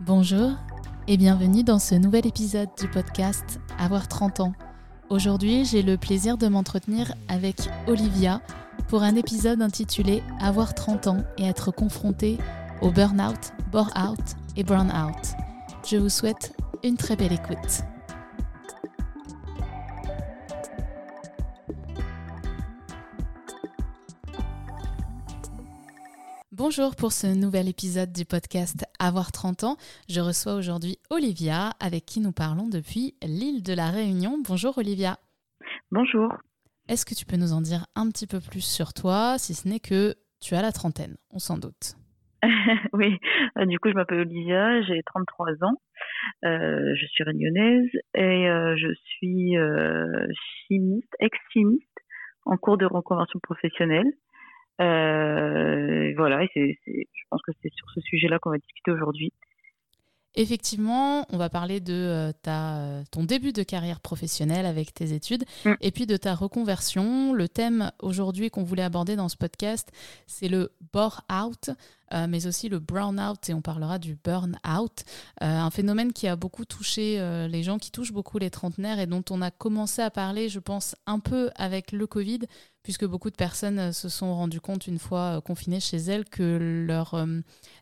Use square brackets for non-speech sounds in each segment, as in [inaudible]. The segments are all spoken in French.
Bonjour et bienvenue dans ce nouvel épisode du podcast Avoir 30 ans. Aujourd'hui, j'ai le plaisir de m'entretenir avec Olivia pour un épisode intitulé Avoir 30 ans et être confronté au burn-out, bore-out et burn-out. Je vous souhaite une très belle écoute. Bonjour pour ce nouvel épisode du podcast Avoir 30 ans. Je reçois aujourd'hui Olivia avec qui nous parlons depuis l'île de la Réunion. Bonjour Olivia. Bonjour. Est-ce que tu peux nous en dire un petit peu plus sur toi, si ce n'est que tu as la trentaine, on s'en doute [laughs] Oui, euh, du coup je m'appelle Olivia, j'ai 33 ans, euh, je suis réunionnaise et euh, je suis chimiste, ex-chimiste en cours de reconversion professionnelle. Euh, voilà, et je pense que c'est sur ce sujet-là qu'on va discuter aujourd'hui. Effectivement, on va parler de euh, ta, euh, ton début de carrière professionnelle avec tes études mm. et puis de ta reconversion. Le thème aujourd'hui qu'on voulait aborder dans ce podcast, c'est le bore-out, euh, mais aussi le brown-out et on parlera du burn-out, un phénomène qui a beaucoup touché les gens, qui touche beaucoup les trentenaires et dont on a commencé à parler, je pense, un peu avec le Covid, puisque beaucoup de personnes se sont rendues compte une fois confinées chez elles que leur,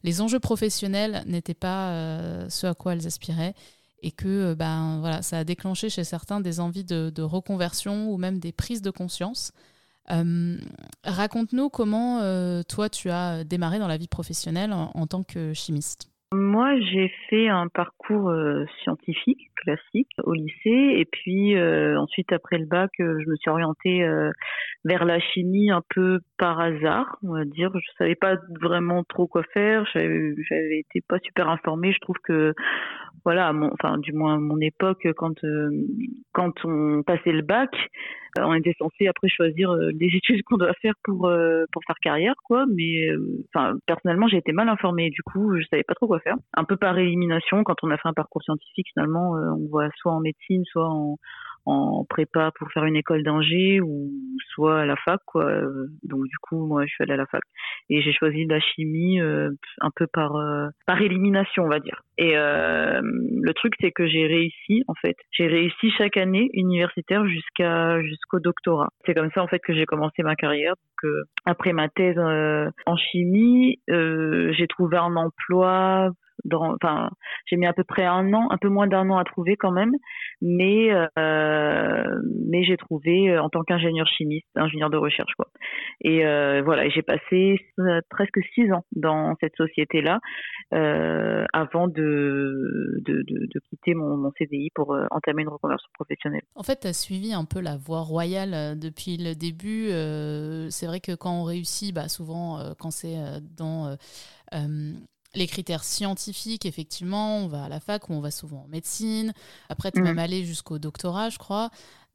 les enjeux professionnels n'étaient pas ce à quoi elles aspiraient et que ben, voilà, ça a déclenché chez certains des envies de reconversion ou même des prises de conscience. Euh, raconte-nous comment euh, toi tu as démarré dans la vie professionnelle en, tant que chimiste. Moi, j'ai fait un parcours euh, scientifique classique au lycée et puis ensuite après le bac, je me suis orientée vers la chimie un peu par hasard, on va dire. Je savais pas vraiment trop quoi faire. J'avais été pas super informée. Je trouve que voilà, mon, enfin du moins à mon époque, quand euh, quand on passait le bac, euh, on était censé après choisir euh, les études qu'on doit faire pour pour faire carrière, quoi. Mais enfin personnellement, j'ai été mal informée. Du coup, je savais pas trop quoi faire. Un peu par élimination, quand on a fait un parcours scientifique, finalement, on voit soit en médecine, soit en en prépa pour faire une école d'ingé ou soit à la fac quoi. Donc du coup moi je suis allée à la fac. Et j'ai choisi la chimie euh, un peu par euh, par élimination on va dire. Et euh, le truc c'est que j'ai réussi en fait. J'ai réussi chaque année universitaire jusqu'à jusqu'au doctorat. C'est comme ça en fait que j'ai commencé ma carrière. Donc après ma thèse en chimie j'ai trouvé un emploi j'ai mis à peu près un an, un peu moins d'un an à trouver quand même, mais euh, mais j'ai trouvé euh, en tant qu'ingénieur chimiste, ingénieur de recherche quoi. Et euh, voilà, j'ai passé presque six ans dans cette société-là avant de de, de, quitter mon, mon, CDI pour entamer une reconversion professionnelle. En fait, tu as suivi un peu la voie royale depuis le début. c'est vrai que quand on réussit, bah, souvent quand c'est dans les critères scientifiques, effectivement, on va à la fac ou on va souvent en médecine. Après, tu es mm. même allé jusqu'au doctorat, je crois.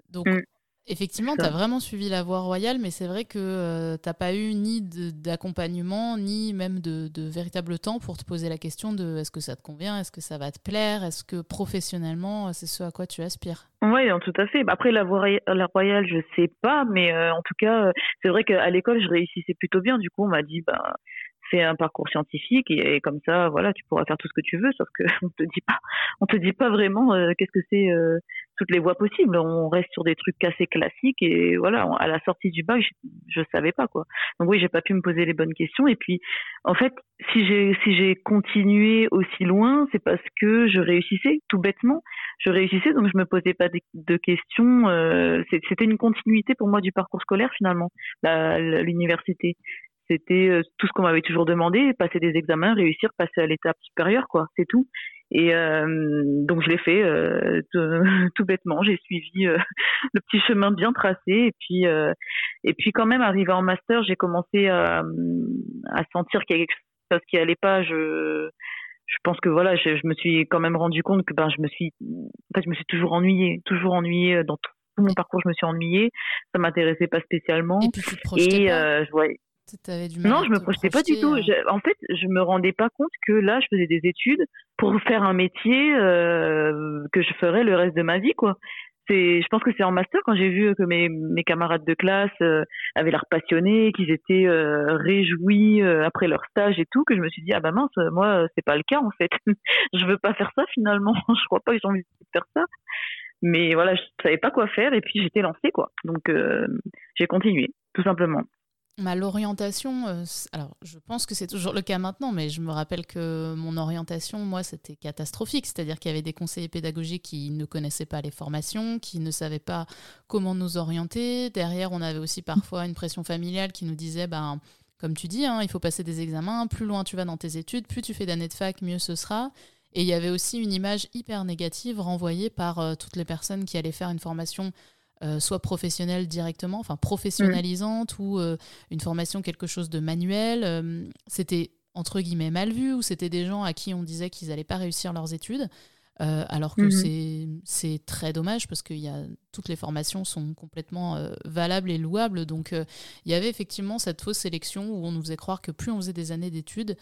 Donc, mm. effectivement, tu as vraiment suivi la voie royale, mais c'est vrai que euh, tu n'as pas eu ni d'accompagnement, ni même de, véritable temps pour te poser la question de est-ce que ça te convient, est-ce que ça va te plaire, est-ce que professionnellement, c'est ce à quoi tu aspires? Oui, tout à fait. Après, la voie la royale, je sais pas, mais euh, en tout cas, c'est vrai qu'à l'école, je réussissais plutôt bien. Du coup, on m'a dit, bah, un parcours scientifique et, comme ça, voilà, tu pourras faire tout ce que tu veux, sauf que [laughs] on te dit pas, on te dit pas vraiment euh, qu'est-ce que c'est euh, toutes les voies possibles. On reste sur des trucs assez classiques et voilà, à la sortie du bac, je, je savais pas quoi. Donc oui, j'ai pas pu me poser les bonnes questions et puis en fait, si j'ai si j'ai continué aussi loin, c'est parce que je réussissais tout bêtement. Je réussissais donc je me posais pas de, questions. Euh, c'était une continuité pour moi du parcours scolaire finalement, l'université c'était euh, tout ce qu'on m'avait toujours demandé, passer des examens, réussir, passer à l'étape supérieure, quoi, c'est tout. Et euh, donc je l'ai fait euh, tout, [laughs] bêtement, j'ai suivi [laughs] le petit chemin bien tracé. Et puis et puis quand même arrivé en master, j'ai commencé à, à sentir qu'il y avait quelque chose qui allait pas. Je je pense que voilà, je, je, me suis quand même rendu compte que ben je me suis en fait je me suis toujours ennuyée, toujours ennuyée dans tout, mon parcours, je me suis ennuyée, ça m'intéressait pas spécialement. Et, puis, et je voyais non, je me projetais pas du tout. En fait, je me rendais pas compte que là, je faisais des études pour faire un métier euh, que je ferais le reste de ma vie, quoi. c'est, je pense que c'est en master quand j'ai vu que mes, mes camarades de classe euh, avaient l'air passionnés, qu'ils étaient euh, réjouis après leur stage et tout, que je me suis dit ah bah mince, moi c'est pas le cas en fait. [laughs] je veux pas faire ça finalement. [laughs] je crois pas que j'ai envie de faire ça. Mais voilà, je savais pas quoi faire et puis j'étais lancée quoi. Donc j'ai continué tout simplement. L'orientation, euh, alors je pense que c'est toujours le cas maintenant, mais je me rappelle que mon orientation, moi, c'était catastrophique. C'est-à-dire qu'il y avait des conseillers pédagogiques qui ne connaissaient pas les formations, qui ne savaient pas comment nous orienter. Derrière, on avait aussi parfois une pression familiale qui nous disait, ben, comme tu dis, hein, il faut passer des examens. Plus loin tu vas dans tes études, plus tu fais d'années de fac, mieux ce sera. Et il y avait aussi une image hyper négative renvoyée par euh, toutes les personnes qui allaient faire une formation euh, soit professionnelle directement, enfin professionnalisante, ou euh, une formation quelque chose de manuel. Euh, c'était entre guillemets mal vu, ou c'était des gens à qui on disait qu'ils n'allaient pas réussir leurs études. alors que mhm. c'est très dommage parce que y a, toutes les formations sont complètement valables et louables. Donc il y avait effectivement cette fausse sélection où on nous faisait croire que plus on faisait des années d'études,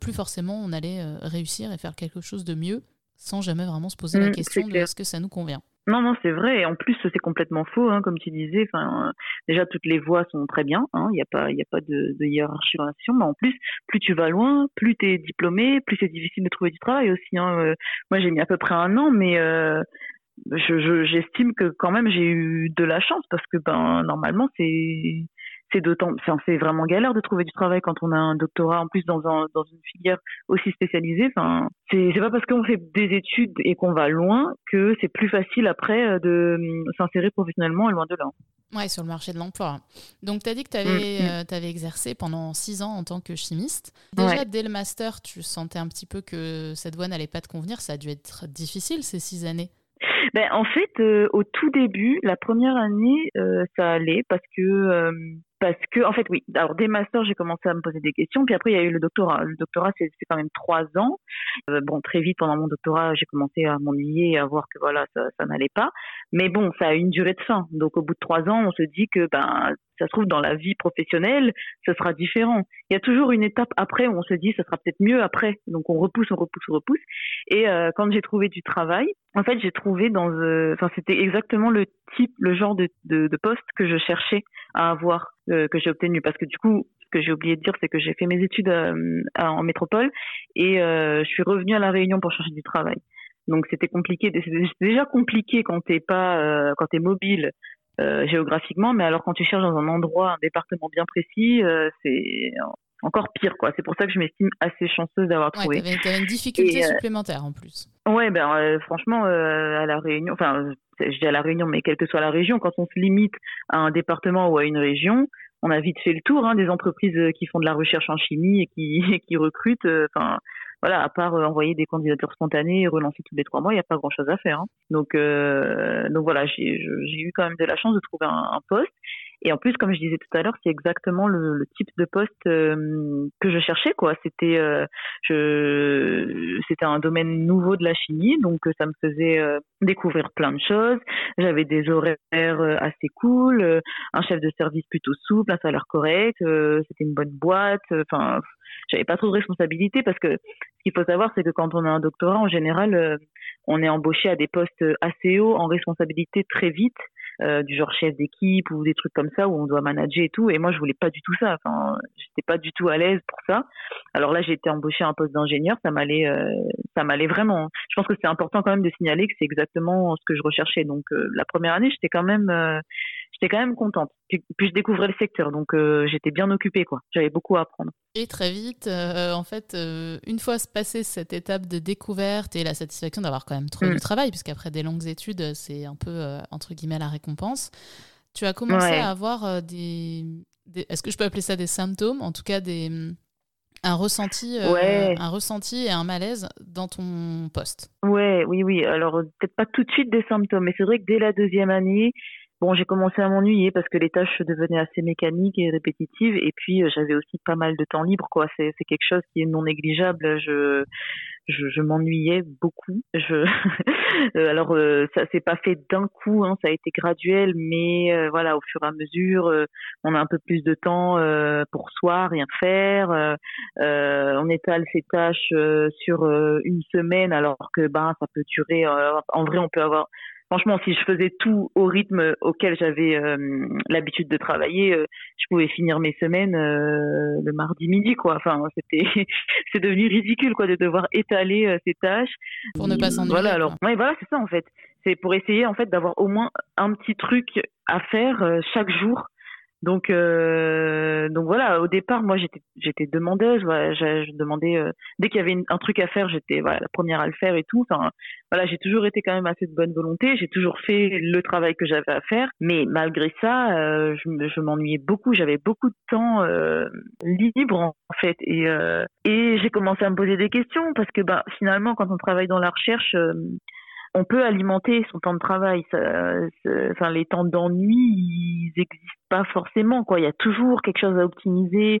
plus forcément on allait réussir et faire quelque chose de mieux sans jamais vraiment se poser la mhm, question de est-ce que ça nous convient. Non, non, c'est vrai. Et en plus, c'est complètement faux, hein, comme tu disais. Enfin, euh, déjà, toutes les voies sont très bien. Hein. Il n'y a pas, il a pas de, de hiérarchie Mais en plus, plus tu vas loin, plus tu es diplômé, plus c'est difficile de trouver du travail aussi. Hein. Euh, moi, j'ai mis à peu près un an, mais euh, je, j'estime que quand même j'ai eu de la chance parce que ben normalement c'est c'est d'autant, c'est vraiment galère de trouver du travail quand on a un doctorat en plus dans, un, dans une filière aussi spécialisée. Enfin, c'est pas parce qu'on fait des études et qu'on va loin que c'est plus facile après euh, de hum, s'insérer professionnellement loin de là. Ouais, sur le marché de l'emploi. Donc, tu as dit que tu avais, mmh, mmh. euh, exercé pendant six ans en tant que chimiste. Déjà, dès le master, tu sentais un petit peu que cette voie n'allait pas te convenir. Ça a dû être difficile ces six années. Ben, en fait, euh, au tout début, la première année, ça allait parce que parce que en fait oui. Alors des masters j'ai commencé à me poser des questions. Puis après il y a eu le doctorat. Le doctorat c'est quand même trois ans. Euh, bon très vite pendant mon doctorat j'ai commencé à m'ennuyer à voir que voilà ça, ça n'allait pas. Mais bon ça a une durée de fin. Donc au bout de trois ans on se dit que ben ça se trouve dans la vie professionnelle ce sera différent. Il y a toujours une étape après où on se dit ça sera peut-être mieux après. Donc on repousse on repousse on repousse. Et euh, quand j'ai trouvé du travail en fait j'ai trouvé dans euh, enfin c'était exactement le type le genre de, poste que je cherchais à avoir euh, que j'ai obtenu. Parce que du coup ce que j'ai oublié de dire c'est que j'ai fait mes études en métropole et je suis revenue à la Réunion pour chercher du travail. Donc c'était compliqué. C'est déjà compliqué quand t'es pas quand t'es mobile géographiquement mais alors quand tu cherches dans un endroit un département bien précis c'est encore pire quoi c'est pour ça que je m'estime assez chanceuse d'avoir trouvé tu avais une difficulté supplémentaire en plus ouais ben franchement à la Réunion enfin je dis à la Réunion, mais quelle que soit la région, quand on se limite à un département ou à une région, on a vite fait le tour hein, des entreprises euh, qui font de la recherche en chimie et qui, [laughs] qui recrutent. Euh, voilà, à part euh, envoyer des candidatures spontanées et relancer tous les trois mois, il n'y a pas grand-chose à faire. Hein. Donc, donc voilà, j'ai eu quand même de la chance de trouver un poste. Et en plus, comme je disais tout à l'heure, c'est exactement le, type de poste euh, que je cherchais. quoi. C'était euh, c'était un domaine nouveau de la chimie, donc ça me faisait euh, découvrir plein de choses. J'avais des horaires assez cool, un chef de service plutôt souple, un salaire correct. c'était une bonne boîte. Enfin, j'avais pas trop de responsabilités parce que ce qu'il faut savoir, c'est que quand on a un doctorat, en général, on est embauché à des postes assez hauts en responsabilité très vite. Euh, du genre chef d'équipe ou des trucs comme ça où on doit manager et tout. Et moi, je voulais pas du tout ça. Enfin, j'étais pas du tout à l'aise pour ça. Alors là, j'ai été embauchée à un poste d'ingénieur. Ça m'allait, euh, ça m'allait vraiment. Je pense que c'est important quand même de signaler que c'est exactement ce que je recherchais. Donc euh, la première année, j'étais quand même j'étais quand même contente. Puis, je découvrais le secteur, donc euh, j'étais bien occupée, quoi. J'avais beaucoup à apprendre. Et très vite, euh, en fait, euh, une fois passé cette étape de découverte et la satisfaction d'avoir quand même trouvé mm. du travail, puisqu'après des longues études, c'est un peu, entre guillemets, la récompense, tu as commencé à avoir des, Est-ce que je peux appeler ça des symptômes? En tout cas, des un ressenti, un ressenti et un malaise dans ton poste. Ouais, oui, oui. Alors peut-être pas tout de suite des symptômes, mais c'est vrai que dès la deuxième année, Bon, j'ai commencé à m'ennuyer parce que les tâches devenaient assez mécaniques et répétitives, et puis euh, j'avais aussi pas mal de temps libre, quoi. C'est, c'est quelque chose qui est non négligeable. Je, je, je m'ennuyais beaucoup. Je, [laughs] euh, alors euh, ça s'est pas fait d'un coup, hein, ça a été graduel, mais voilà, au fur et à mesure, on a un peu plus de temps pour soi, rien faire. on étale ses tâches sur une semaine, alors que ben ça peut durer. en vrai, on peut avoir franchement, si je faisais tout au rythme auquel j'avais l'habitude de travailler, je pouvais finir mes semaines le mardi midi, quoi. Enfin, c'était, [laughs] c'est devenu ridicule, quoi, de devoir étaler ces tâches. Pour ne pas s'ennuyer. Voilà, alors, ouais, voilà, c'est ça en fait. C'est pour essayer en fait d'avoir au moins un petit truc à faire chaque jour donc, euh, donc voilà. Au départ, moi, j'étais, j'étais demandeuse. Voilà, je, je demandais euh, dès qu'il y avait un truc à faire, j'étais voilà, la première à le faire et tout. Enfin, voilà, j'ai toujours été quand même assez de bonne volonté. J'ai toujours fait le travail que j'avais à faire. Mais malgré ça, euh, je, m'ennuyais beaucoup. J'avais beaucoup de temps euh, libre en fait, et euh, et j'ai commencé à me poser des questions parce que bah finalement, quand on travaille dans la recherche on peut alimenter son temps de travail. enfin, les temps d'ennui, ils n'existent pas forcément. Quoi. Il y a toujours quelque chose à optimiser,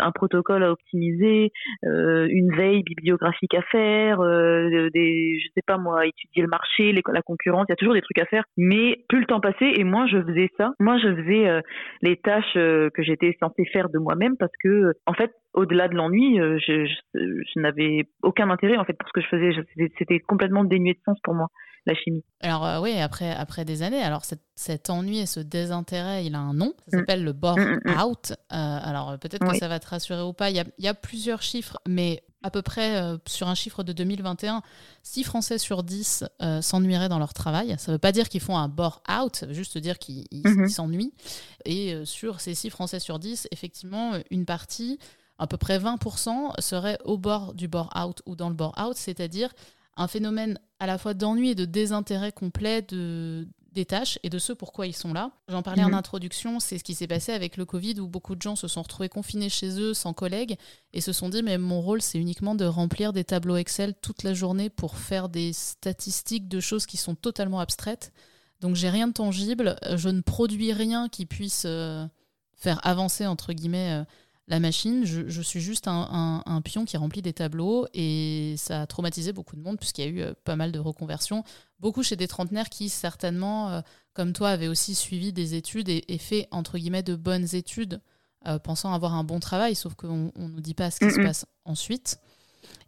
un protocole à optimiser, euh, une veille bibliographique à faire, euh, des, je sais pas moi, étudier le marché, la concurrence, il y a toujours des trucs à faire. Mais plus le temps passait et moi je faisais ça. Moi je faisais les tâches que j'étais censée faire de moi-même parce que en fait au-delà de l'ennui, je, je n'avais aucun intérêt en fait pour ce que je faisais. C'était complètement dénué de sens pour moi la chimie. Alors euh, oui, après, après des années, alors cet, ennui et ce désintérêt, il a un nom, ça mm. s'appelle le bore mm, mm, out. Euh, alors peut-être que ça va te rassurer ou pas, il y a, plusieurs chiffres, mais à peu près euh, sur un chiffre de 2021, 6 Français sur 10 s'ennuieraient dans leur travail. Ça ne veut pas dire qu'ils font un bore out, ça veut juste dire qu'ils mm-hmm. s'ennuient. Et sur ces 6 Français sur 10, effectivement, une partie, à peu près 20%, serait au bord du bore out ou dans le bore out, c'est-à-dire un phénomène à la fois d'ennui et de désintérêt complet de, des tâches et de ce pourquoi ils sont là. J'en parlais en mhm. introduction, c'est ce qui s'est passé avec le Covid où beaucoup de gens se sont retrouvés confinés chez eux sans collègues et se sont dit mais mon rôle c'est uniquement de remplir des tableaux Excel toute la journée pour faire des statistiques de choses qui sont totalement abstraites. Donc j'ai rien de tangible, je ne produis rien qui puisse euh, faire avancer entre guillemets euh, la machine, je, suis juste un, pion qui remplit des tableaux et ça a traumatisé beaucoup de monde puisqu'il y a eu euh, pas mal de reconversions. Beaucoup chez des trentenaires qui certainement, euh, comme toi, avaient aussi suivi des études et, fait entre guillemets de bonnes études, euh, pensant avoir un bon travail, sauf qu'on ne nous dit pas ce qui se passe ensuite.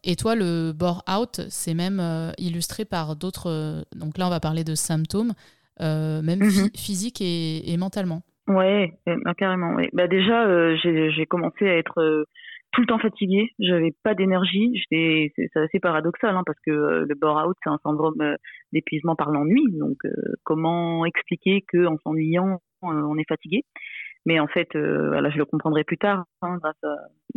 Et toi, le bore out, c'est même illustré par d'autres. donc là, on va parler de symptômes, même mm-hmm. physiques et mentalement. Ouais, bah, carrément. Ouais. Bah déjà, euh, j'ai commencé à être euh, tout le temps fatiguée. J'avais pas d'énergie. C'est assez paradoxal hein, parce que euh, le bore-out, c'est un syndrome d'épuisement par l'ennui. Donc, comment expliquer que en s'ennuyant, on est fatigué? Mais en fait, euh, là, je le comprendrai plus tard, hein, grâce à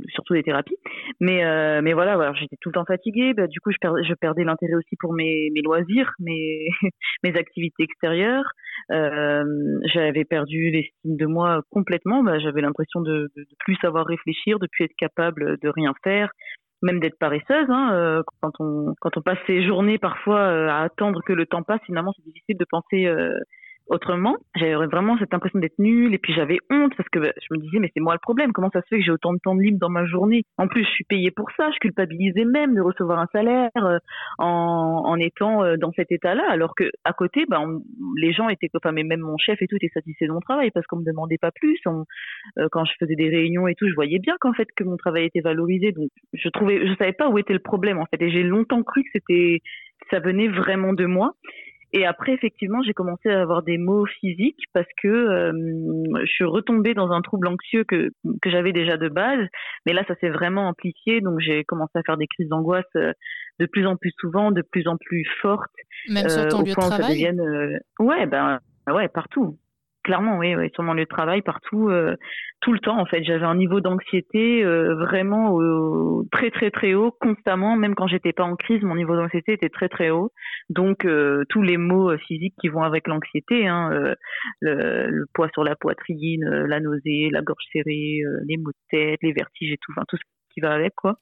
surtout des thérapies. Mais, euh, voilà, voilà j'étais tout le temps fatiguée. Bah, du coup, je, perdais, l'intérêt aussi pour mes, loisirs, [laughs] mes activités extérieures. Euh, j'avais perdu l'estime de moi complètement. Bah, j'avais l'impression de, de, plus savoir réfléchir, de plus être capable de rien faire même d'être paresseuse. Hein, euh, quand on quand on passe ses journées parfois euh, à attendre que le temps passe, finalement c'est difficile de penser euh, autrement. J'avais vraiment cette impression d'être nulle et puis j'avais honte parce que bah, je me disais mais c'est moi le problème. Comment ça se fait que j'ai autant de temps de libre dans ma journée? En plus, je suis payée pour ça. Je culpabilisais même de recevoir un salaire euh, en, en, étant euh, dans cet état-là, alors que à côté, ben, les gens étaient, enfin, mais même mon chef et tout était satisfait de mon travail parce qu'on me demandait pas plus. Euh, quand je faisais des réunions et tout, je voyais bien qu'en fait que mon travail était valorisé. Donc je trouvais, je savais pas où était le problème en fait. Et j'ai longtemps cru que c'était, ça venait vraiment de moi. Et après, effectivement, j'ai commencé à avoir des maux physiques parce que euh, je suis retombée dans un trouble anxieux que, que j'avais déjà de base. Mais là, ça s'est vraiment amplifié. Donc, j'ai commencé à faire des crises d'angoisse euh, de plus en plus souvent, de plus en plus fortes. Même sur ton euh, lieu de travail? Ouais, ben, ouais, partout. Clairement, oui, oui, sur mon lieu de travail, partout, euh, tout le temps, en fait. J'avais un niveau d'anxiété euh, vraiment très, très, très haut, constamment. Même quand j'étais pas en crise, mon niveau d'anxiété était très, très haut. Donc, euh, tous les maux physiques qui vont avec l'anxiété, hein, le, poids sur la poitrine, la nausée, la gorge serrée, les maux de tête, les vertiges et tout, enfin, tout ce qui va avec, quoi.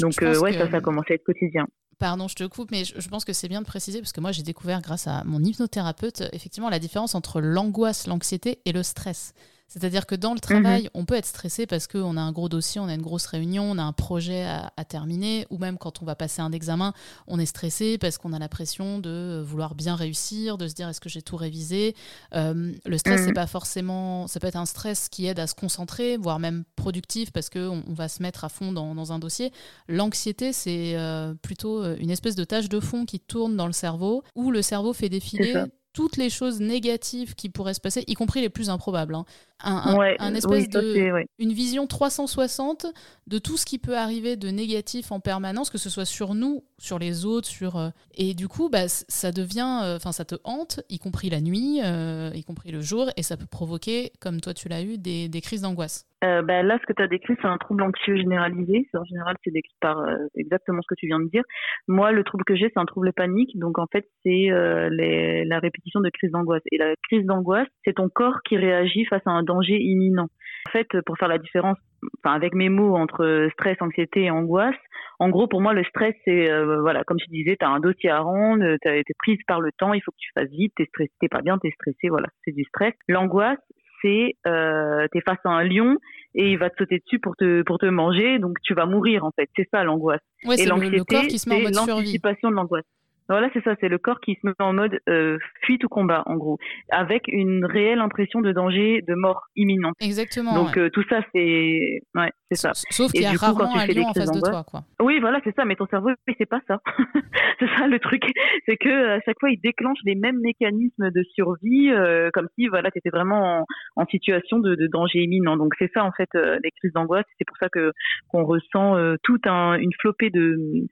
Donc, ouais, ça, ça a commencé à être quotidien. Pardon, je te coupe, mais je pense que c'est bien de préciser parce que moi j'ai découvert grâce à mon hypnothérapeute effectivement la différence entre l'angoisse, l'anxiété et le stress. C'est-à-dire que dans le travail, mhm. on peut être stressé parce qu'on a un gros dossier, on a une grosse réunion, on a un projet à, terminer, ou même quand on va passer un examen, on est stressé parce qu'on a la pression de vouloir bien réussir, de se dire est-ce que j'ai tout révisé? Euh, le stress, c'est mhm. pas forcément, ça peut être un stress qui aide à se concentrer, voire même productif parce qu'on on va se mettre à fond dans, un dossier. L'anxiété, c'est euh, plutôt une espèce de tâche de fond qui tourne dans le cerveau, où le cerveau fait défiler toutes les choses négatives qui pourraient se passer, y compris les plus improbables. Hein. Un, espèce de, une vision 360 de tout ce qui peut arriver de négatif en permanence, que ce soit sur nous, sur les autres, sur euh, et du coup, bah, ça devient, euh, enfin, ça te hante, y compris la nuit, euh, y compris le jour, et ça peut provoquer, comme toi tu l'as eu, des, des crises d'angoisse. Bah, là, ce que tu as décrit, c'est un trouble anxieux généralisé. En général, c'est décrit par exactement ce que tu viens de dire. Moi, le trouble que j'ai, c'est un trouble panique. Donc, en fait, c'est la répétition de crises d'angoisse. Et la crise d'angoisse, c'est ton corps qui réagit face à un danger imminent. En fait, pour faire la différence, enfin, avec mes mots entre stress, anxiété et angoisse, en gros, pour moi, le stress, c'est, euh, voilà, comme je disais, tu as un dossier à rendre, tu été prise par le temps, il faut que tu fasses vite, t'es stressé, t'es pas bien, t'es stressé, voilà, c'est du stress. L'angoisse, c'est, euh, t'es face à un lion et il va te sauter dessus pour te, pour te manger, donc tu vas mourir, en fait. C'est ça, l'angoisse. et l'anxiété, c'est l'anticipation de l'angoisse. Voilà, c'est ça, c'est le corps qui se met en mode euh, fuite ou combat, en gros, avec une réelle impression de danger, de mort imminente. Exactement. Donc euh, tout ça, c'est, ouais, c'est ça. Sauf qu'il y a coup, rarement un lion en face de toi, quoi. Oui, voilà, c'est ça. Mais ton cerveau, c'est pas ça. [laughs] c'est ça le truc, c'est que à chaque fois, il déclenche les mêmes mécanismes de survie, euh, comme si, voilà, tu étais vraiment en, situation de, de, danger imminent. Donc c'est ça, en fait, les crises d'angoisse. C'est pour ça que qu'on ressent toute un, une flopée de,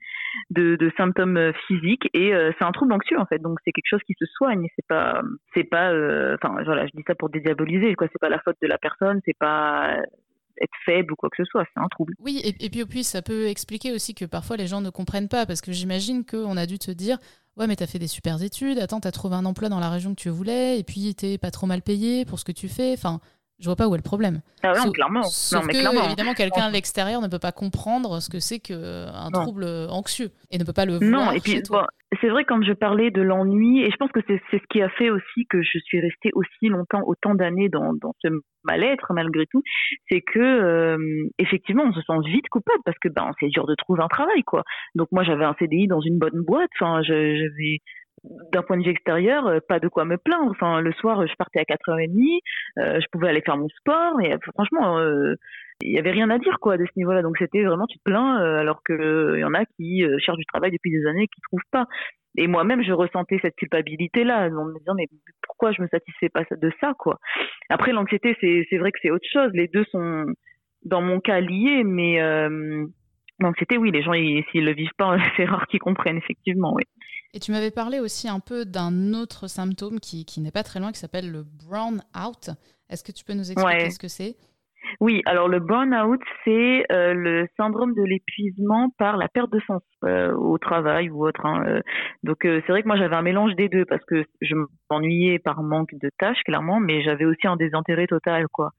de, de symptômes physiques et euh, c'est un trouble anxieux en fait. Donc c'est quelque chose qui se soigne. C'est pas, c'est pas, euh, enfin voilà, je dis ça pour dédiaboliser quoi. C'est pas la faute de la personne. C'est pas être faible ou quoi que ce soit, c'est un trouble. Oui, et, puis, puis ça peut expliquer aussi que parfois les gens ne comprennent pas, parce que j'imagine qu'on a dû te dire, ouais mais t'as fait des super études, attends, t'as trouvé un emploi dans la région que tu voulais, et puis t'es pas trop mal payé pour ce que tu fais, enfin, je vois pas où est le problème. Ah non, clairement. Sauf non, mais que, clairement. évidemment, quelqu'un de l'extérieur ne peut pas comprendre ce que c'est qu'un trouble anxieux et ne peut pas le voir. Non, et puis c'est vrai quand je parlais de l'ennui, et je pense que c'est ce qui a fait aussi que je suis restée aussi longtemps, autant d'années dans, dans ce mal-être malgré tout, c'est que euh, effectivement on se sent vite coupable parce que ben c'est dur de trouver un travail quoi. Donc moi j'avais un CDI dans une bonne boîte, enfin j'avais d'un point de vue extérieur, euh, pas de quoi me plaindre. Enfin, le soir, je partais à 4h30, euh, je pouvais aller faire mon sport, et franchement, euh, il y avait rien à dire quoi de ce niveau-là. Donc c'était vraiment tu te plains, alors qu'il y en a qui cherchent du travail depuis des années qui trouvent pas. Et moi-même, je ressentais cette culpabilité-là, en me disant mais pourquoi je me satisfais pas de ça quoi. Après l'anxiété, c'est c'est vrai que c'est autre chose. Les deux sont dans mon cas liés, mais l'anxiété, oui, les gens s'ils le vivent pas, [laughs] c'est rare qu'ils comprennent effectivement, oui. Et tu m'avais parlé aussi un peu d'un autre symptôme qui, qui n'est pas très loin, qui s'appelle le brown out. Est-ce que tu peux nous expliquer ce que c'est? Oui, alors le burn-out, c'est euh, le syndrome de l'épuisement par la perte de sens euh, au travail ou autre. Hein, euh. Donc c'est vrai que moi j'avais un mélange des deux parce que je m'ennuyais par manque de tâches clairement, mais j'avais aussi un désintérêt total quoi.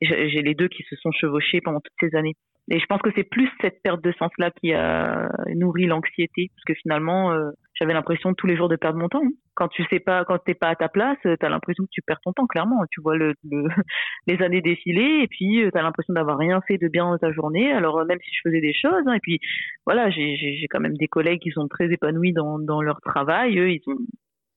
J'ai les deux qui se sont chevauchés pendant toutes ces années. Et je pense que c'est plus cette perte de sens-là qui a nourri l'anxiété, parce que finalement, j'avais l'impression tous les jours de perdre mon temps. Hein. Quand tu sais pas, quand t'es pas à ta place, tu as l'impression que tu perds ton temps, clairement. Tu vois le, [laughs] les années défiler, et puis tu as l'impression d'avoir rien fait de bien dans ta journée. Alors même si je faisais des choses, hein, et puis voilà, j'ai quand même des collègues qui sont très épanouis dans, leur travail. Eux, ils sont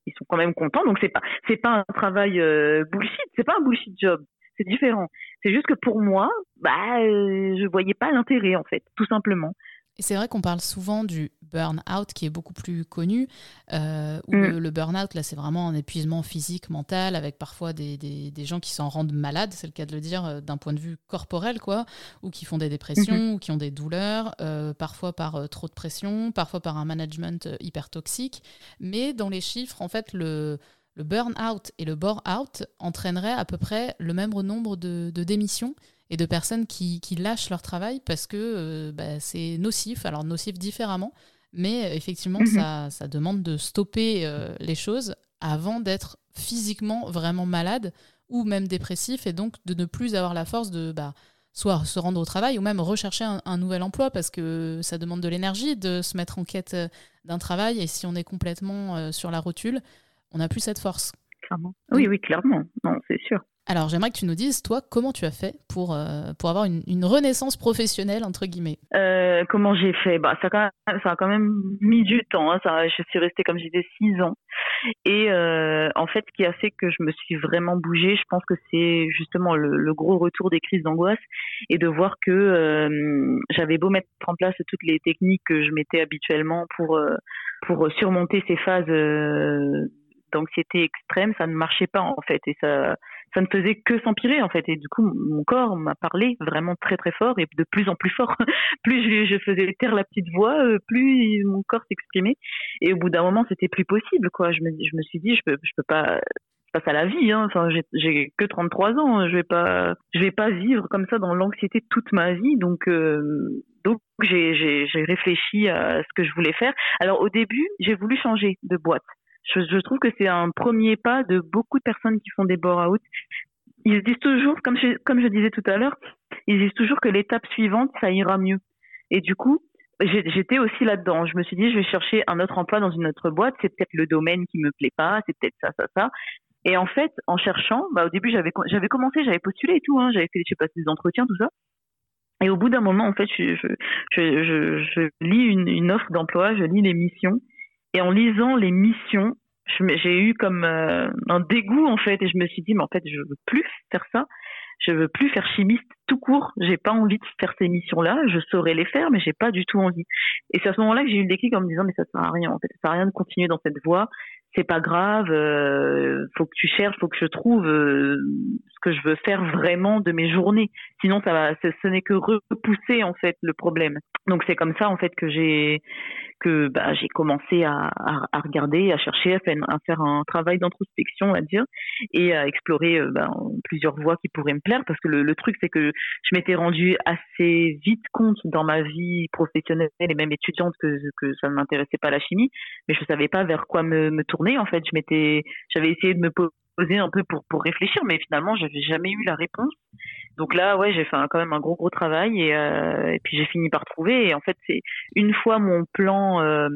ils sont quand même contents. Donc c'est pas c'est pas un travail euh, bullshit, c'est pas un bullshit job c'est différent. C'est juste que pour moi, bah, euh, je voyais pas l'intérêt en fait, tout simplement. Et c'est vrai qu'on parle souvent du burn-out qui est beaucoup plus connu, euh, où mm. le, burn-out, là, c'est vraiment un épuisement physique, mental, avec parfois des, des, gens qui s'en rendent malades, c'est le cas de le dire, euh, d'un point de vue corporel, quoi, ou qui font des dépressions, mm-hmm. ou qui ont des douleurs, parfois par trop de pression, parfois par un management hyper toxique. Mais dans les chiffres, en fait, le, le burn-out et le bore-out entraîneraient à peu près le même nombre de, démissions et de personnes qui, lâchent leur travail parce que euh, bah, c'est nocif, alors nocif différemment, mais euh, effectivement, mhm. ça, demande de stopper euh, les choses avant d'être physiquement vraiment malade ou même dépressif et donc de ne plus avoir la force de bah, soit se rendre au travail ou même rechercher un nouvel emploi parce que ça demande de l'énergie de se mettre en quête d'un travail et si on est complètement sur la rotule, on n'a plus cette force. Clairement. Oui, oui, clairement. Non, c'est sûr. Alors, j'aimerais que tu nous dises, toi, comment tu as fait pour, euh, pour avoir une, renaissance professionnelle, entre guillemets? Euh, Comment j'ai fait? Bah, ça, ça, a quand même mis du temps. Hein. Ça, je suis restée, comme je disais, six ans. Et euh, en fait, ce qui a fait que je me suis vraiment bougée, je pense que c'est justement le, le, gros retour des crises d'angoisse et de voir que j'avais beau mettre en place toutes les techniques que je mettais habituellement pour, pour surmonter ces phases d'anxiété extrême, ça ne marchait pas en fait et ça ça ne faisait que s'empirer en fait et du coup mon corps m'a parlé vraiment très très fort et de plus en plus fort. [laughs] plus je, faisais taire la petite voix, euh, plus mon corps s'exprimait et au bout d'un moment c'était plus possible quoi. Je me suis dit je peux peux pas passe à la vie. Hein. Enfin, j'ai que 33 ans. Je vais pas, je vais pas vivre comme ça dans l'anxiété toute ma vie. Donc, euh, donc j'ai réfléchi à ce que je voulais faire. Alors au début, j'ai voulu changer de boîte. Je, je trouve que c'est un premier pas de beaucoup de personnes qui font des bore-out. Ils disent toujours, comme je, comme je disais tout à l'heure, ils disent toujours que l'étape suivante, ça ira mieux. Et du coup, j'étais aussi là-dedans. Je me suis dit, je vais chercher un autre emploi dans une autre boîte. C'est peut-être le domaine qui me plaît pas. C'est peut-être ça, ça, ça. Et en fait, en cherchant, bah, au début, j'avais, j'avais commencé, j'avais postulé et tout, hein, j'avais fait, je sais des entretiens, tout ça. Et au bout d'un moment, en fait, je, je, je, je lis une, une offre d'emploi, je lis les missions. Et en lisant les missions, j'ai eu comme euh, un dégoût, en fait. Et je me suis dit, mais en fait, je veux plus faire ça. Je veux plus faire chimiste tout court. J'ai pas envie de faire ces missions-là. Je saurais les faire, mais j'ai pas du tout envie. Et c'est à ce moment-là que j'ai eu le déclic en me disant, mais ça sert à rien, en fait. Ça sert à rien de continuer dans cette voie c'est pas grave, euh, faut que tu cherches, faut que je trouve euh, ce que je veux faire vraiment de mes journées. Sinon, ça va, ce, n'est que repousser en fait le problème. Donc c'est comme ça en fait que j'ai que bah, j'ai commencé à, à, regarder, à chercher, à faire, à faire un travail d'introspection, à dire, et à explorer euh, bah, plusieurs voies qui pourraient me plaire. Parce que le, le truc, c'est que je m'étais rendu assez vite compte dans ma vie professionnelle et même étudiante que, que ça ne m'intéressait pas la chimie, mais je savais pas vers quoi me, me tourner. En fait, je m'étais, j'avais essayé de me poser un peu pour pour réfléchir, mais finalement, j'avais jamais eu la réponse. Donc là, ouais, j'ai fait quand même un gros gros travail et, euh, et puis j'ai fini par trouver. Et en fait, c'est une fois mon plan euh,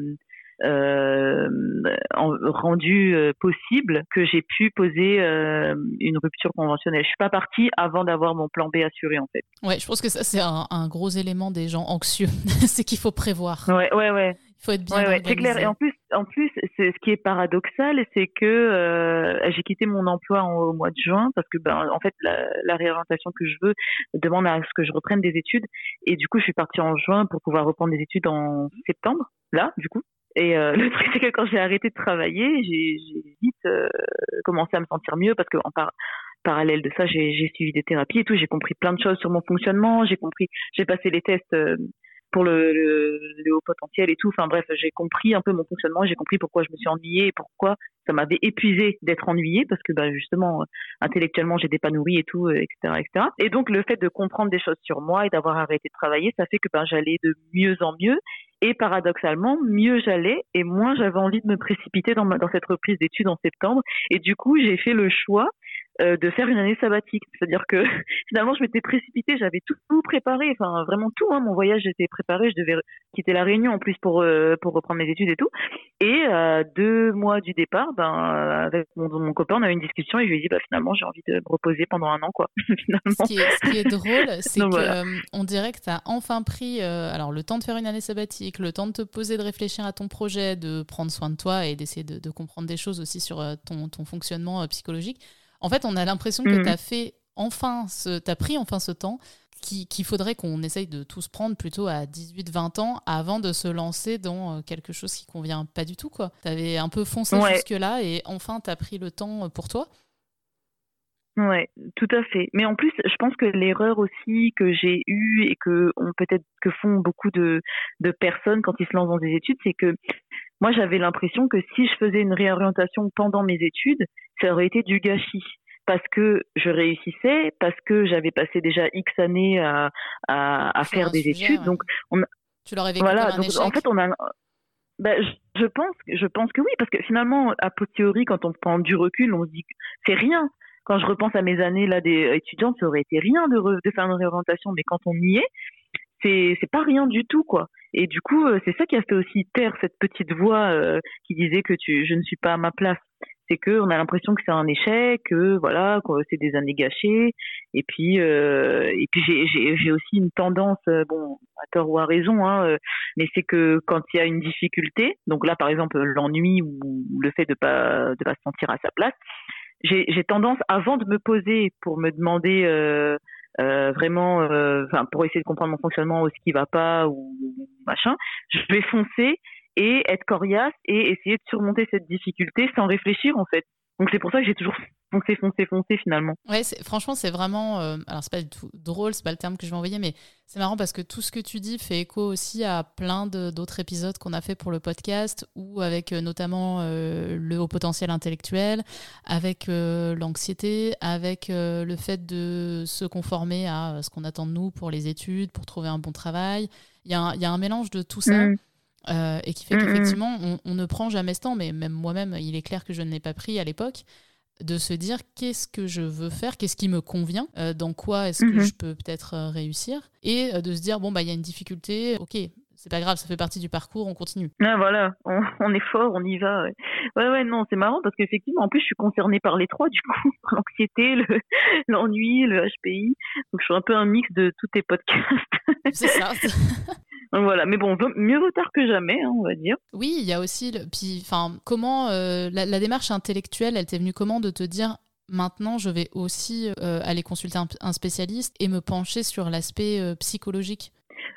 euh, rendu possible que j'ai pu poser une rupture conventionnelle. Je suis pas partie avant d'avoir mon plan B assuré en fait. Ouais, je pense que ça c'est un, un, gros élément des gens anxieux, [laughs] c'est qu'il faut prévoir. Ouais, ouais, ouais. Il faut être bien ouais, C'est clair. Et en plus, en plus, ce qui est paradoxal, c'est que euh, j'ai quitté mon emploi au mois de juin parce que, ben, en fait, la, la, réorientation que je veux demande à ce que je reprenne des études. Et du coup, je suis partie en juin pour pouvoir reprendre des études en septembre. Là, du coup. Et euh, [laughs] le truc, c'est que quand j'ai arrêté de travailler, j'ai vite euh, commencé à me sentir mieux parce que en par parallèle de ça, j'ai suivi des thérapies et tout. J'ai compris plein de choses sur mon fonctionnement. J'ai compris, j'ai passé les tests pour le, le, haut potentiel et tout. Enfin bref, j'ai compris un peu mon fonctionnement, j'ai compris pourquoi je me suis ennuyée et pourquoi ça m'avait épuisé d'être ennuyée parce que bah, justement intellectuellement j'étais pas nourrie et tout, etc., euh, etc. Et donc le fait de comprendre des choses sur moi et d'avoir arrêté de travailler, ça fait que ben j'allais de mieux en mieux et paradoxalement mieux j'allais et moins j'avais envie de me précipiter dans, dans cette reprise d'études en septembre. Et du coup j'ai fait le choix euh, de faire une année sabbatique. C'est-à-dire que [laughs] finalement, je m'étais précipitée, j'avais tout, préparé, enfin vraiment tout. Hein, mon voyage était préparé, je devais quitter la Réunion en plus pour euh, pour reprendre mes études et tout. Et euh, deux mois du départ, ben avec mon, copain, on a eu une discussion et je lui ai dit bah finalement j'ai envie de me reposer pendant un an quoi. [laughs] finalement. Ce qui est, drôle, [laughs] c'est que on dirait que tu as enfin pris alors le temps de faire une année sabbatique, le temps de te poser, de réfléchir à ton projet, de prendre soin de toi et d'essayer de, de, comprendre des choses aussi sur ton, ton fonctionnement psychologique. En fait, on a l'impression que mm. tu as fait enfin ce, as pris enfin ce temps qu'il faudrait qu'on essaye de tous prendre plutôt à 18-20 ans avant de se lancer dans euh, quelque chose qui convient pas du tout. Tu avais un peu foncé jusque-là et enfin tu as pris le temps euh, pour toi. Ouais, tout à fait. Mais en plus, je pense que l'erreur aussi que j'ai eue et que peut-être que font beaucoup de, de personnes quand ils se lancent dans des études, c'est que moi j'avais l'impression que si je faisais une réorientation pendant mes études, ça aurait été du gâchis parce que je réussissais, parce que j'avais passé déjà X années à, à, à faire des études. Donc, on, tu l'aurais vécu voilà, comme un donc, en fait, on a. Ben, je, pense, je pense que oui, parce que finalement, a posteriori, quand on prend du recul, on se dit que c'est rien. Quand je repense à mes années là des étudiantes, ça aurait été rien de, de faire une réorientation, mais quand on y est, c'est c'est pas rien du tout quoi. Et du coup, euh, c'est ça qui a fait aussi taire cette petite voix euh, qui disait que tu, je ne suis pas à ma place c'est que on a l'impression que c'est un échec, que voilà, que c'est des années gâchées. Et puis, euh, et puis j'ai, j'ai, aussi une tendance, euh, bon, à tort ou à raison, hein, euh, mais c'est que quand il y a une difficulté, donc là par exemple l'ennui ou le fait de pas de pas se sentir à sa place, j'ai, j'ai tendance avant de me poser pour me demander euh, euh, vraiment, enfin pour essayer de comprendre mon fonctionnement ou ce qui va pas ou machin, je vais foncer et être coriace et essayer de surmonter cette difficulté sans réfléchir en fait. Donc c'est pour ça que j'ai toujours foncé, foncé, foncé finalement. Ouais, franchement, c'est vraiment. Euh, alors, c'est pas du tout drôle, c'est pas le terme que je vais envoyer, mais c'est marrant parce que tout ce que tu dis fait écho aussi à plein d'autres épisodes qu'on a fait pour le podcast, ou avec euh, notamment euh, le haut potentiel intellectuel, avec l'anxiété, avec le fait de se conformer à ce qu'on attend de nous pour les études, pour trouver un bon travail. Il y, a un, y a un mélange de tout ça. Mm. Euh, et qui fait mm, mm. qu'effectivement, on, ne prend jamais ce temps, mais même moi-même, il est clair que je ne l'ai pas pris à l'époque, de se dire qu'est-ce que je veux faire, qu'est-ce qui me convient, euh, dans quoi est-ce que mm-hmm. je peux peut-être euh, réussir, et de se dire, bon, bah, il y a une difficulté, ok, c'est pas grave, ça fait partie du parcours, on continue. Ah, voilà, on, est fort, on y va. Ouais, ouais, non, c'est marrant parce qu'effectivement, en plus, je suis concernée par les trois, du coup, [laughs] l'anxiété, l'ennui, le, le, HPI. Donc, je suis un peu un mix de tous tes podcasts. C'est ça. [laughs] voilà, mais bon, mieux vaut tard que jamais, hein, on va dire. Oui, il y a aussi, le... puis, enfin, comment euh, la, démarche intellectuelle, elle t'est venue comment de te dire maintenant, je vais aussi euh, aller consulter un, spécialiste et me pencher sur l'aspect euh, psychologique?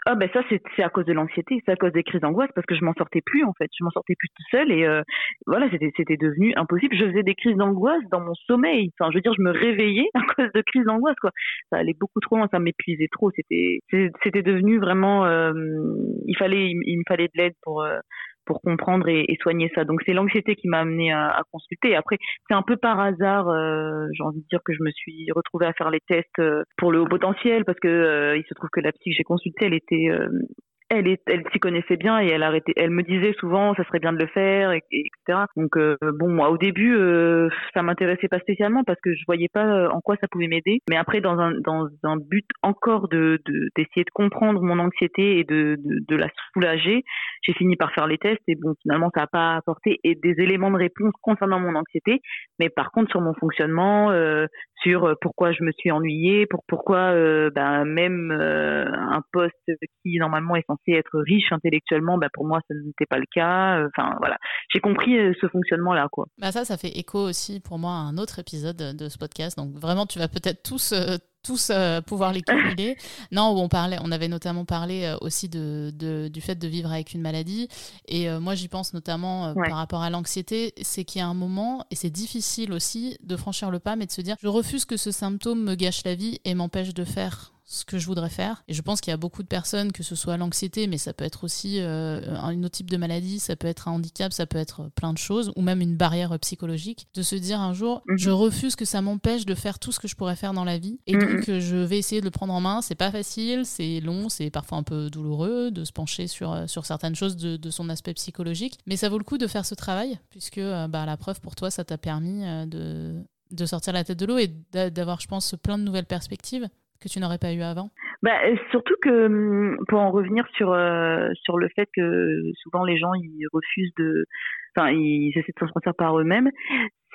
Ah ben ça c'est à cause de l'anxiété, c'est à cause des crises d'angoisse parce que je m'en sortais plus en fait, je m'en sortais plus tout seul et euh, voilà c'était c'était devenu impossible. Je faisais des crises d'angoisse dans mon sommeil, enfin je veux dire je me réveillais [laughs] à cause de crises d'angoisse quoi. Ça allait beaucoup trop loin, ça m'épuisait trop, c'était c'était devenu vraiment euh, il fallait il, me fallait de l'aide pour euh, pour comprendre et, soigner ça. Donc c'est l'anxiété qui m'a amené à, consulter. Après, c'est un peu par hasard, euh, j'ai envie de dire que je me suis retrouvée à faire les tests euh, pour le haut potentiel parce que euh, il se trouve que la psy que j'ai consultée, elle était elle, s'y connaissait bien et elle me disait souvent, ça serait bien de le faire, et, etc. Donc euh, bon, moi au début, euh, ça m'intéressait pas spécialement parce que je voyais pas euh, en quoi ça pouvait m'aider. Mais après, dans un but encore de d'essayer de, comprendre mon anxiété et de, de, de la soulager, j'ai fini par faire les tests et bon, finalement, ça n'a pas apporté et des éléments de réponse concernant mon anxiété. Mais par contre, sur mon fonctionnement, euh, sur pourquoi je me suis ennuyée, pour pourquoi ben, même un poste qui normalement est censé être riche intellectuellement, bah pour moi, ça n'était pas le cas. Euh, enfin, voilà. J'ai compris euh, ce fonctionnement-là, quoi. Bah ça, ça fait écho aussi pour moi à un autre épisode de ce podcast. Donc vraiment, tu vas peut-être tous euh, tous pouvoir les cumuler. [laughs] non, où on parlait, on avait notamment parlé aussi de, du fait de vivre avec une maladie. Et moi, j'y pense notamment par rapport à l'anxiété, c'est qu'il y a un moment, et c'est difficile aussi de franchir le pas, mais de se dire, je refuse que ce symptôme me gâche la vie et m'empêche de faire ce que je voudrais faire. Et je pense qu'il y a beaucoup de personnes, que ce soit l'anxiété, mais ça peut être aussi euh, un autre type de maladie, ça peut être un handicap, ça peut être plein de choses, ou même une barrière psychologique, de se dire un jour, mhm. je refuse que ça m'empêche de faire tout ce que je pourrais faire dans la vie. Et mhm. donc, euh, je vais essayer de le prendre en main. C'est pas facile, c'est long, c'est parfois un peu douloureux de se pencher sur, euh, sur certaines choses de, de, son aspect psychologique. Mais ça vaut le coup de faire ce travail, puisque bah, la preuve pour toi, ça t'a permis de, de sortir la tête de l'eau et d'avoir, je pense, plein de nouvelles perspectives que tu n'aurais pas eu avant? Bah, surtout que hum, pour en revenir sur euh, sur le fait que souvent les gens ils refusent de enfin ils essaient de s'en sortir par eux-mêmes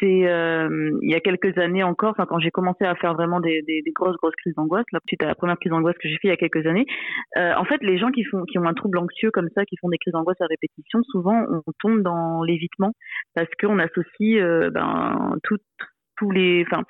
c'est euh, il y a quelques années encore quand j'ai commencé à faire vraiment des, des, grosses grosses crises d'angoisse suite à la première crise d'angoisse que j'ai fait il y a quelques années euh, en fait les gens qui font qui ont un trouble anxieux comme ça qui font des crises d'angoisse à répétition souvent on tombe dans l'évitement parce qu'on associe ben tous les enfin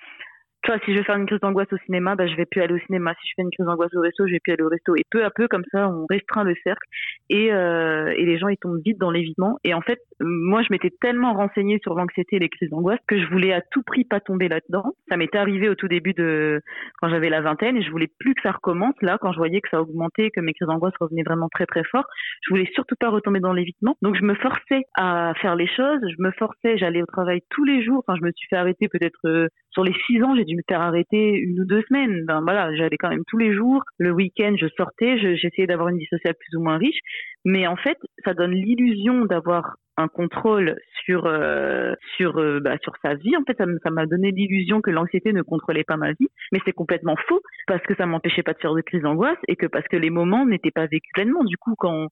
si je veux faire une crise d'angoisse au cinéma, bah, je vais plus aller au cinéma. Si je fais une crise d'angoisse au resto, je vais plus aller au resto. Et peu à peu, comme ça, on restreint le cercle et, euh, et les gens ils tombent vite dans l'évitement. Et en fait, moi, je m'étais tellement renseignée sur l'anxiété et les crises d'angoisse que je voulais à tout prix pas tomber là-dedans. Ça m'était arrivé au tout début de quand j'avais la vingtaine et je voulais plus que ça recommence. Là, quand je voyais que ça augmentait, que mes crises d'angoisse revenaient vraiment très très fort, je voulais surtout pas retomber dans l'évitement. Donc, je me forçais à faire les choses. Je me forçais, j'allais au travail tous les jours. Enfin, je me suis fait arrêter peut-être euh, sur les six ans, j'ai dû me faire arrêter une ou deux semaines. Ben voilà, j'allais quand même tous les jours. Le week-end, je sortais, j'essayais d'avoir une vie sociale plus ou moins riche. Mais en fait, ça donne l'illusion d'avoir un contrôle sur euh, sur euh, bah, sur sa vie. En fait, ça m'a donné l'illusion que l'anxiété ne contrôlait pas ma vie, mais c'est complètement faux parce que ça m'empêchait pas de faire de crise d'angoisse et que parce que les moments n'étaient pas vécus pleinement. Du coup, quand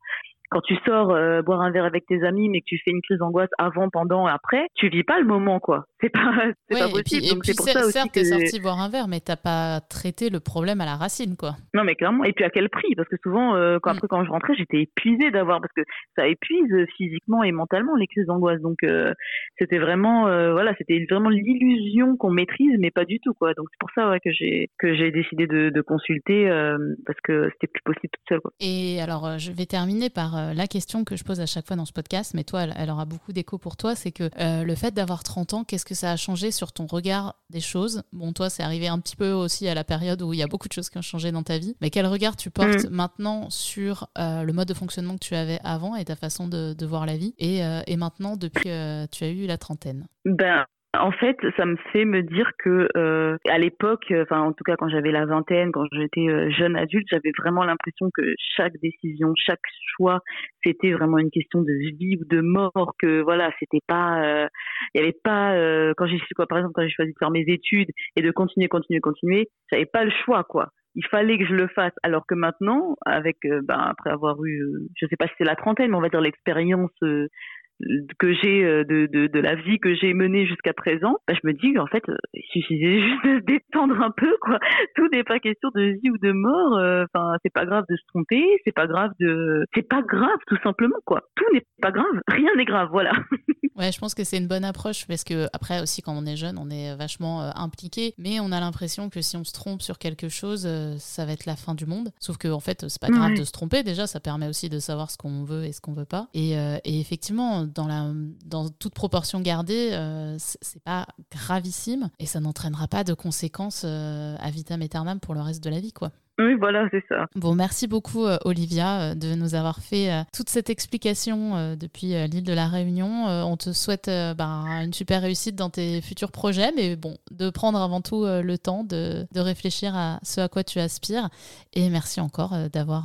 quand tu sors euh, boire un verre avec tes amis, mais que tu fais une crise d'angoisse avant, pendant, après, tu vis pas le moment, quoi. C'est pas, [laughs] c'est pas possible. Et puis, pour ça aussi certes, t'es sorti boire un verre, mais t'as pas traité le problème à la racine, quoi. Non, mais clairement. Et puis à quel prix? Parce que souvent, euh, quand, mm. après, quand je rentrais, j'étais épuisée d'avoir, parce que ça épuise physiquement et mentalement les crises d'angoisse. Donc, euh, c'était vraiment, voilà, c'était vraiment l'illusion qu'on maîtrise, mais pas du tout, quoi. Donc c'est pour ça ouais, que j'ai que j'ai décidé de, de consulter parce que c'était plus possible toute seule. Quoi. Et alors, je vais terminer par par la question que je pose à chaque fois dans ce podcast, mais toi, elle, aura beaucoup d'écho pour toi, c'est que le fait d'avoir 30 ans, qu'est-ce que ça a changé sur ton regard des choses? Bon, toi, c'est arrivé un petit peu aussi à la période où il y a beaucoup de choses qui ont changé dans ta vie, mais quel regard tu portes mm. maintenant sur le mode de fonctionnement que tu avais avant et ta façon de, voir la vie et, et maintenant depuis que tu as eu la trentaine? Ben, en fait, ça me fait me dire que euh, à l'époque, enfin en tout cas quand j'avais la vingtaine, quand j'étais euh, jeune adulte, j'avais vraiment l'impression que chaque décision, chaque choix, c'était vraiment une question de vie ou de mort. Que voilà, c'était pas, euh, il y avait pas quand j'ai quoi par exemple quand j'ai choisi de faire mes études et de continuer, continuer, continuer, j'avais pas le choix quoi il fallait que je le fasse. Alors que maintenant, avec, ben, après avoir eu, je sais pas si c'est la trentaine, mais on va dire l'expérience que j'ai euh, de, de, de, la vie que j'ai menée jusqu'à présent, bah, je me dis en fait, euh, il suffisait [laughs] juste de se détendre un peu, quoi. Tout n'est pas question de vie ou de mort. Euh, enfin, c'est pas grave de se tromper, c'est pas grave de, c'est pas grave tout simplement, quoi. Tout n'est pas grave, rien n'est grave, voilà. [laughs] ouais, je pense que c'est une bonne approche parce que après aussi quand on est jeune, on est vachement impliqué, mais on a l'impression que si on se trompe sur quelque chose, ça va être la fin du monde. Sauf que en fait, c'est pas grave de se tromper. Déjà, ça permet aussi de savoir ce qu'on veut et ce qu'on veut pas. Et, et effectivement dans, toute proportion gardée, euh, c'est pas gravissime et ça n'entraînera pas de conséquences euh, à vitam aeternam pour le reste de la vie, quoi. Oui, voilà, c'est ça. Bon, merci beaucoup, euh, Olivia, de nous avoir fait toute cette explication depuis l'île de la Réunion. on te souhaite ben, une super réussite dans tes futurs projets, mais bon, de prendre avant tout le temps de, de, réfléchir à ce à quoi tu aspires. Et merci encore d'avoir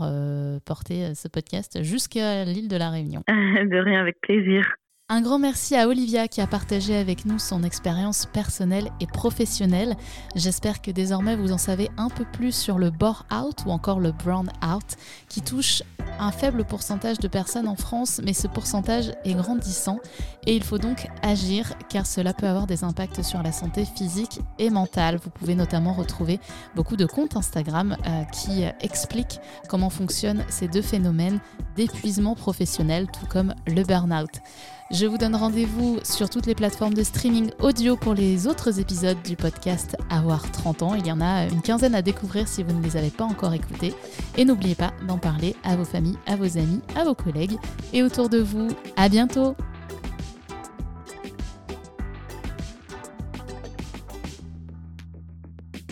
porté ce podcast jusqu'à l'île de la Réunion. [laughs] de rien, avec plaisir. Un grand merci à Olivia qui a partagé avec nous son expérience personnelle et professionnelle. J'espère que désormais vous en savez un peu plus sur le bore out ou encore le brown out qui touche un faible pourcentage de personnes en France, mais ce pourcentage est grandissant et il faut donc agir car cela peut avoir des impacts sur la santé physique et mentale. Vous pouvez notamment retrouver beaucoup de comptes Instagram euh, qui expliquent comment fonctionnent ces deux phénomènes d'épuisement professionnel tout comme le burn-out. Je vous donne rendez-vous sur toutes les plateformes de streaming audio pour les autres épisodes du podcast Avoir 30 ans. Il y en a une quinzaine à découvrir si vous ne les avez pas encore écoutés. Et n'oubliez pas d'en parler à vos familles, à vos amis, à vos collègues et autour de vous. À bientôt!